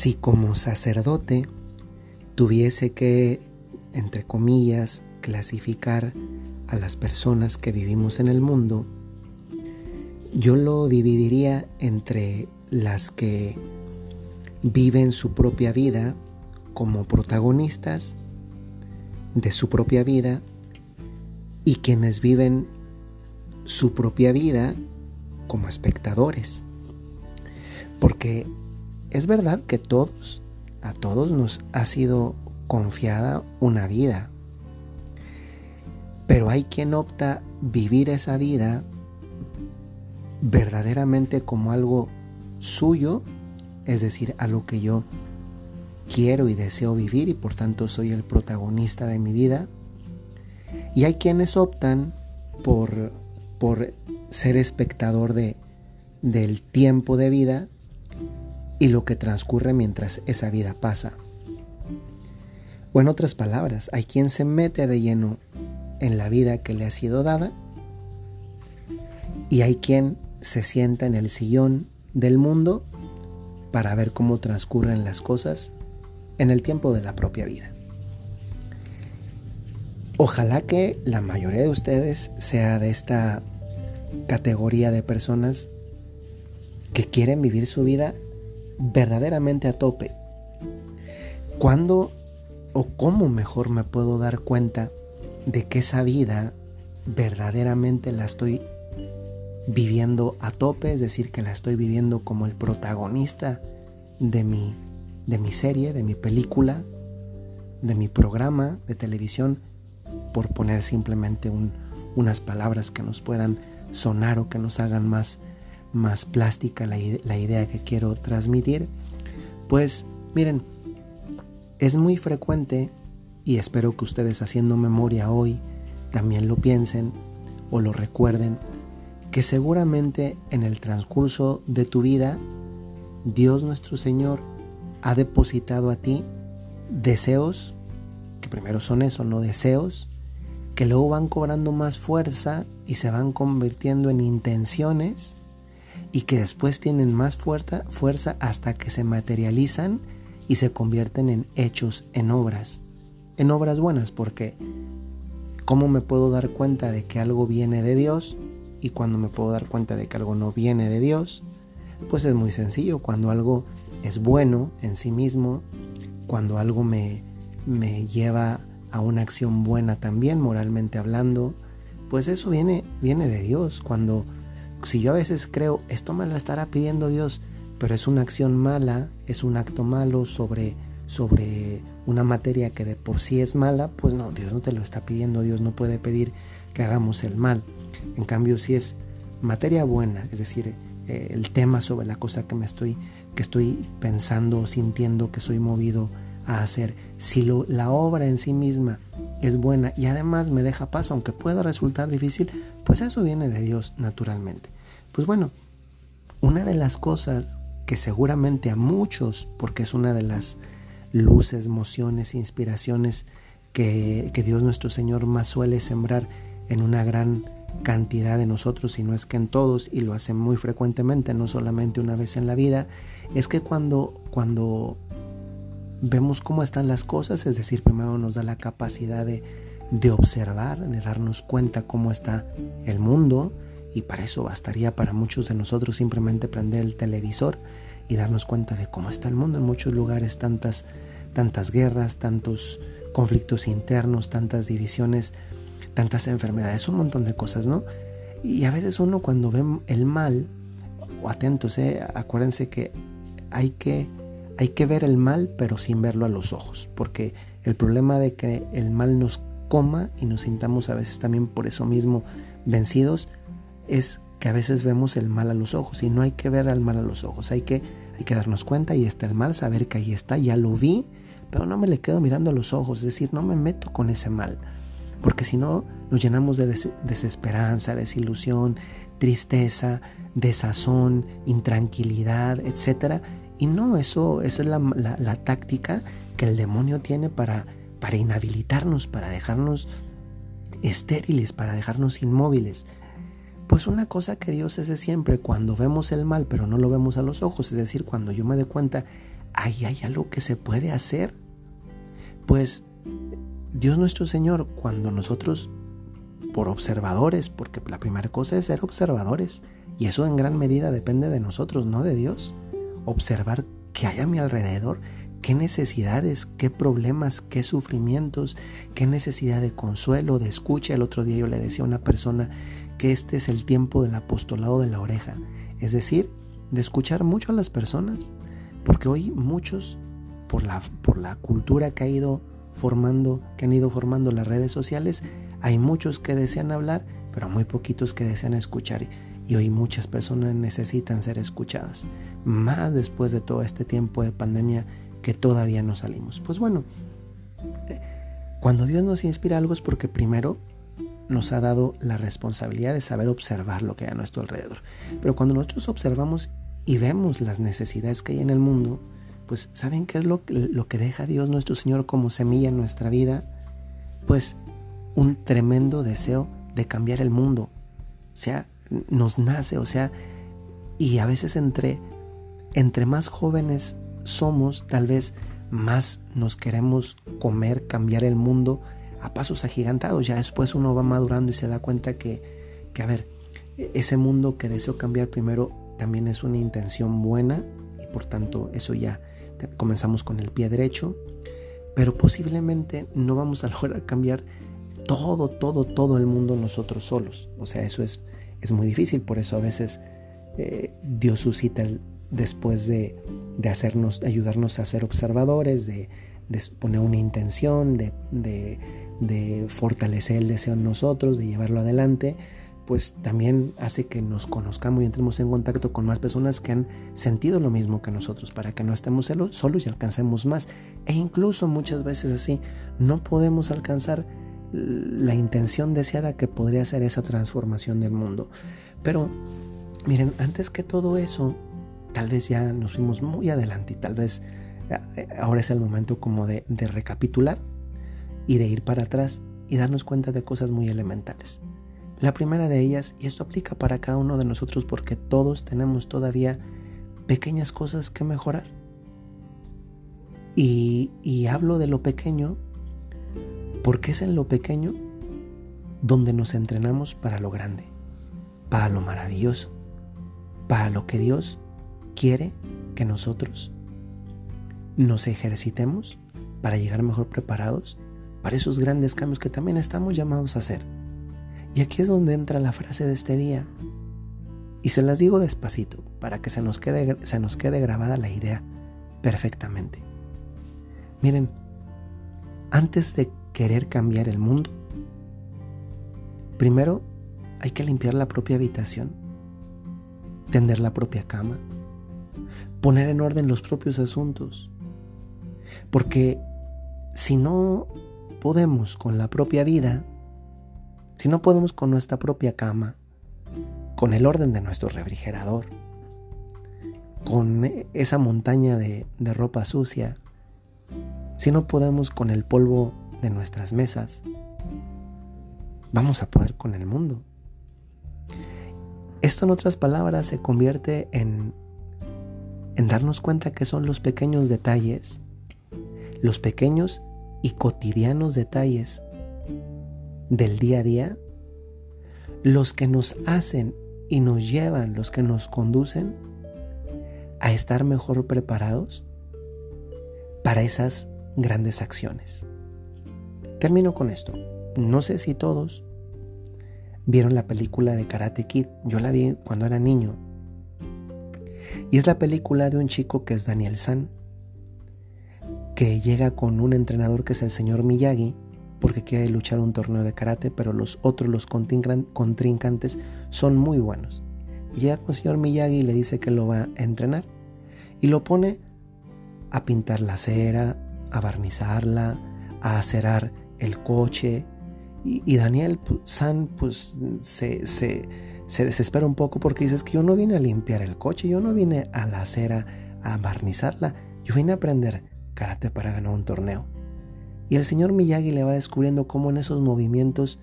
si como sacerdote tuviese que, entre comillas, clasificar a las personas que vivimos en el mundo, yo lo dividiría entre las que viven su propia vida como protagonistas de su propia vida y quienes viven su propia vida como espectadores. Porque es verdad que todos, a todos nos ha sido confiada una vida, pero hay quien opta vivir esa vida verdaderamente como algo suyo, es decir, a lo que yo quiero y deseo vivir y por tanto soy el protagonista de mi vida. Y hay quienes optan por, por ser espectador de, del tiempo de vida y lo que transcurre mientras esa vida pasa. O en otras palabras, hay quien se mete de lleno en la vida que le ha sido dada y hay quien se sienta en el sillón del mundo para ver cómo transcurren las cosas en el tiempo de la propia vida. Ojalá que la mayoría de ustedes sea de esta categoría de personas que quieren vivir su vida verdaderamente a tope. ¿Cuándo o cómo mejor me puedo dar cuenta de que esa vida verdaderamente la estoy viviendo a tope, es decir, que la estoy viviendo como el protagonista de mi, de mi serie, de mi película, de mi programa de televisión, por poner simplemente unas palabras que nos puedan sonar o que nos hagan más, más plástica la, la idea que quiero transmitir, pues miren, es muy frecuente y espero que ustedes haciendo memoria hoy también lo piensen o lo recuerden que seguramente en el transcurso de tu vida Dios nuestro Señor ha depositado a ti deseos, que primero son eso, no deseos, que luego van cobrando más fuerza y se van convirtiendo en intenciones y que después tienen más fuerza, hasta que se materializan y se convierten en hechos, en obras, en obras buenas, porque ¿cómo me puedo dar cuenta de que algo viene de Dios? y cuando me puedo dar cuenta de que algo no viene de Dios, pues es muy sencillo. Cuando algo es bueno en sí mismo, cuando algo me, me lleva a una acción buena también, moralmente hablando, pues eso viene, viene de Dios. Cuando, si yo a veces creo, esto me lo estará pidiendo Dios, pero es una acción mala, es un acto malo sobre, sobre una materia que de por sí es mala, pues no, Dios no te lo está pidiendo, Dios no puede pedir que hagamos el mal. En cambio, si es materia buena, es decir, eh, el tema sobre la cosa que me estoy, que estoy pensando, sintiendo, que soy movido a hacer, si lo, la obra en sí misma es buena y además me deja paz, aunque pueda resultar difícil, pues eso viene de Dios naturalmente. Pues bueno, una de las cosas que seguramente a muchos, porque es una de las luces, mociones, inspiraciones que, que Dios nuestro Señor más suele sembrar en una gran cantidad de nosotros, si no es que en todos, y lo hacen muy frecuentemente, no solamente una vez en la vida, es que cuando, cuando vemos cómo están las cosas, es decir, primero nos da la capacidad de, de observar, de darnos cuenta cómo está el mundo, y para eso bastaría para muchos de nosotros simplemente prender el televisor y darnos cuenta de cómo está el mundo. En muchos lugares tantas, tantas guerras, tantos conflictos internos, tantas divisiones tantas enfermedades, un montón de cosas, ¿no? Y a veces uno cuando ve el mal, o atentos, ¿eh? acuérdense que hay, que hay que ver el mal pero sin verlo a los ojos, porque el problema de que el mal nos coma y nos sintamos a veces también por eso mismo vencidos es que a veces vemos el mal a los ojos y no hay que ver al mal a los ojos, hay que, hay que darnos cuenta y está el mal, saber que ahí está, ya lo vi, pero no me le quedo mirando a los ojos, es decir, no me meto con ese mal porque si no nos llenamos de desesperanza, desilusión, tristeza, desazón, intranquilidad, etc. Y no, eso, esa es la, táctica que el demonio tiene para, para inhabilitarnos, para dejarnos estériles, para dejarnos inmóviles. Pues una cosa que Dios hace siempre, cuando vemos el mal, pero no lo vemos a los ojos, es decir, cuando yo me doy cuenta, ahí hay algo que se puede hacer. Pues Dios nuestro Señor, cuando nosotros, por observadores, porque la primera cosa es ser observadores, y eso en gran medida depende de nosotros, no de Dios, observar qué hay a mi alrededor, qué necesidades, qué problemas, qué sufrimientos, qué necesidad de consuelo, de escucha. El otro día yo le decía a una persona que este es el tiempo del apostolado de la oreja, es decir, de escuchar mucho a las personas, porque hoy muchos, por la, por la cultura que ha ido formando, que han ido formando las redes sociales, hay muchos que desean hablar, pero muy poquitos que desean escuchar. Y hoy muchas personas necesitan ser escuchadas, más después de todo este tiempo de pandemia que todavía no salimos. Pues bueno, cuando Dios nos inspira algo es porque primero nos ha dado la responsabilidad de saber observar lo que hay a nuestro alrededor. Pero cuando nosotros observamos y vemos las necesidades que hay en el mundo, pues ¿saben qué es lo, lo que deja Dios nuestro Señor como semilla en nuestra vida? Pues un tremendo deseo de cambiar el mundo. Sea, nos nace, o sea, y a veces entre, entre más jóvenes somos, tal vez más nos queremos comer, cambiar el mundo a pasos agigantados. Ya después uno va madurando y se da cuenta que, que a ver, ese mundo que deseo cambiar primero también es una intención buena y por tanto eso ya comenzamos con el pie derecho, pero posiblemente no vamos a lograr cambiar todo, todo, todo el mundo nosotros solos. O sea, eso es, es muy difícil, por eso a veces eh, Dios suscita después de, de hacernos, ayudarnos a ser observadores, de, poner una intención, de, de, fortalecer el deseo en nosotros, de llevarlo adelante, pues también hace que nos conozcamos y entremos en contacto con más personas que han sentido lo mismo que nosotros, para que no estemos solos y alcancemos más. E incluso muchas veces así no podemos alcanzar la intención deseada que podría ser esa transformación del mundo. Pero miren, antes que todo eso, tal vez ya nos fuimos muy adelante y tal vez eh, ahora es el momento como de, recapitular y de ir para atrás y darnos cuenta de cosas muy elementales. La primera de ellas, y esto aplica para cada uno de nosotros porque todos tenemos todavía pequeñas cosas que mejorar. Y hablo de lo pequeño porque es en lo pequeño donde nos entrenamos para lo grande, para lo maravilloso, para lo que Dios quiere que nosotros nos ejercitemos para llegar mejor preparados para esos grandes cambios que también estamos llamados a hacer. Y aquí es donde entra la frase de este día. Y se las digo despacito para que se nos quede, se nos quede grabada la idea perfectamente. Miren, antes de querer cambiar el mundo, primero hay que limpiar la propia habitación, tender la propia cama, poner en orden los propios asuntos. Porque si no podemos con la propia vida, si no podemos con nuestra propia cama, con el orden de nuestro refrigerador, con esa montaña de, de ropa sucia, si no podemos con el polvo de nuestras mesas, vamos a poder con el mundo. Esto en otras palabras se convierte en en darnos cuenta que son los pequeños detalles, los pequeños y cotidianos detalles del día a día, los que nos hacen y nos llevan, los que nos conducen a estar mejor preparados para esas grandes acciones. Termino con esto. No sé si todos vieron la película de Karate Kid. Yo la vi cuando era niño y es la película de un chico que es Daniel San, que llega con un entrenador que es el señor Miyagi, porque quiere luchar un torneo de karate, pero los otros, los contrincantes, son muy buenos. Llega con el señor Miyagi y le dice que lo va a entrenar. Y lo pone a pintar la acera, a barnizarla, a acerar el coche. Y, Daniel San pues se, se se desespera un poco porque dices que yo no vine a limpiar el coche, yo no vine a la acera a barnizarla, yo vine a aprender karate para ganar un torneo. Y el señor Miyagi le va descubriendo cómo en esos movimientos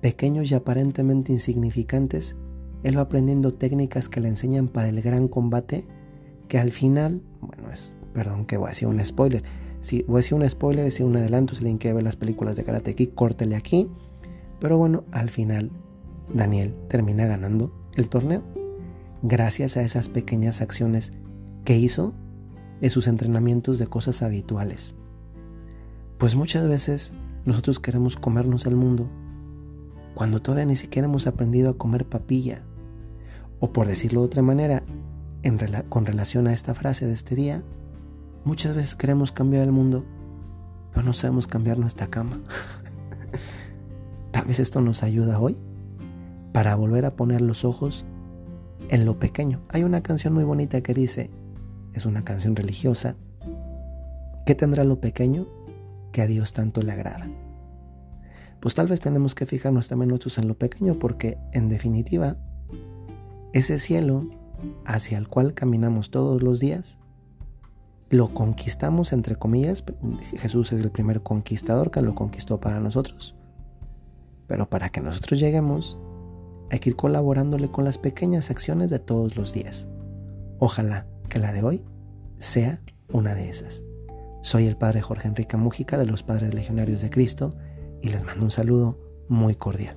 pequeños y aparentemente insignificantes, él va aprendiendo técnicas que le enseñan para el gran combate, que al final, bueno, es perdón que voy a decir un spoiler. Si voy a decir un spoiler, es un adelanto, si alguien quiere ver las películas de Karate Kid, córtele aquí. Pero bueno, al final Daniel termina ganando el torneo gracias a esas pequeñas acciones que hizo en sus entrenamientos de cosas habituales. Pues muchas veces nosotros queremos comernos el mundo cuando todavía ni siquiera hemos aprendido a comer papilla. O por decirlo de otra manera, con relación a esta frase de este día, muchas veces queremos cambiar el mundo, pero no sabemos cambiar nuestra cama. Tal vez esto nos ayuda hoy para volver a poner los ojos en lo pequeño. Hay una canción muy bonita que dice, es una canción religiosa, ¿qué tendrá lo pequeño que a Dios tanto le agrada? Pues tal vez tenemos que fijarnos también nosotros en lo pequeño porque en definitiva, ese cielo hacia el cual caminamos todos los días, lo conquistamos entre comillas, Jesús es el primer conquistador que lo conquistó para nosotros. Pero para que nosotros lleguemos, hay que ir colaborándole con las pequeñas acciones de todos los días. Ojalá que la de hoy sea una de esas. Soy el Padre Jorge Enrique Mújica de los Padres Legionarios de Cristo y les mando un saludo muy cordial.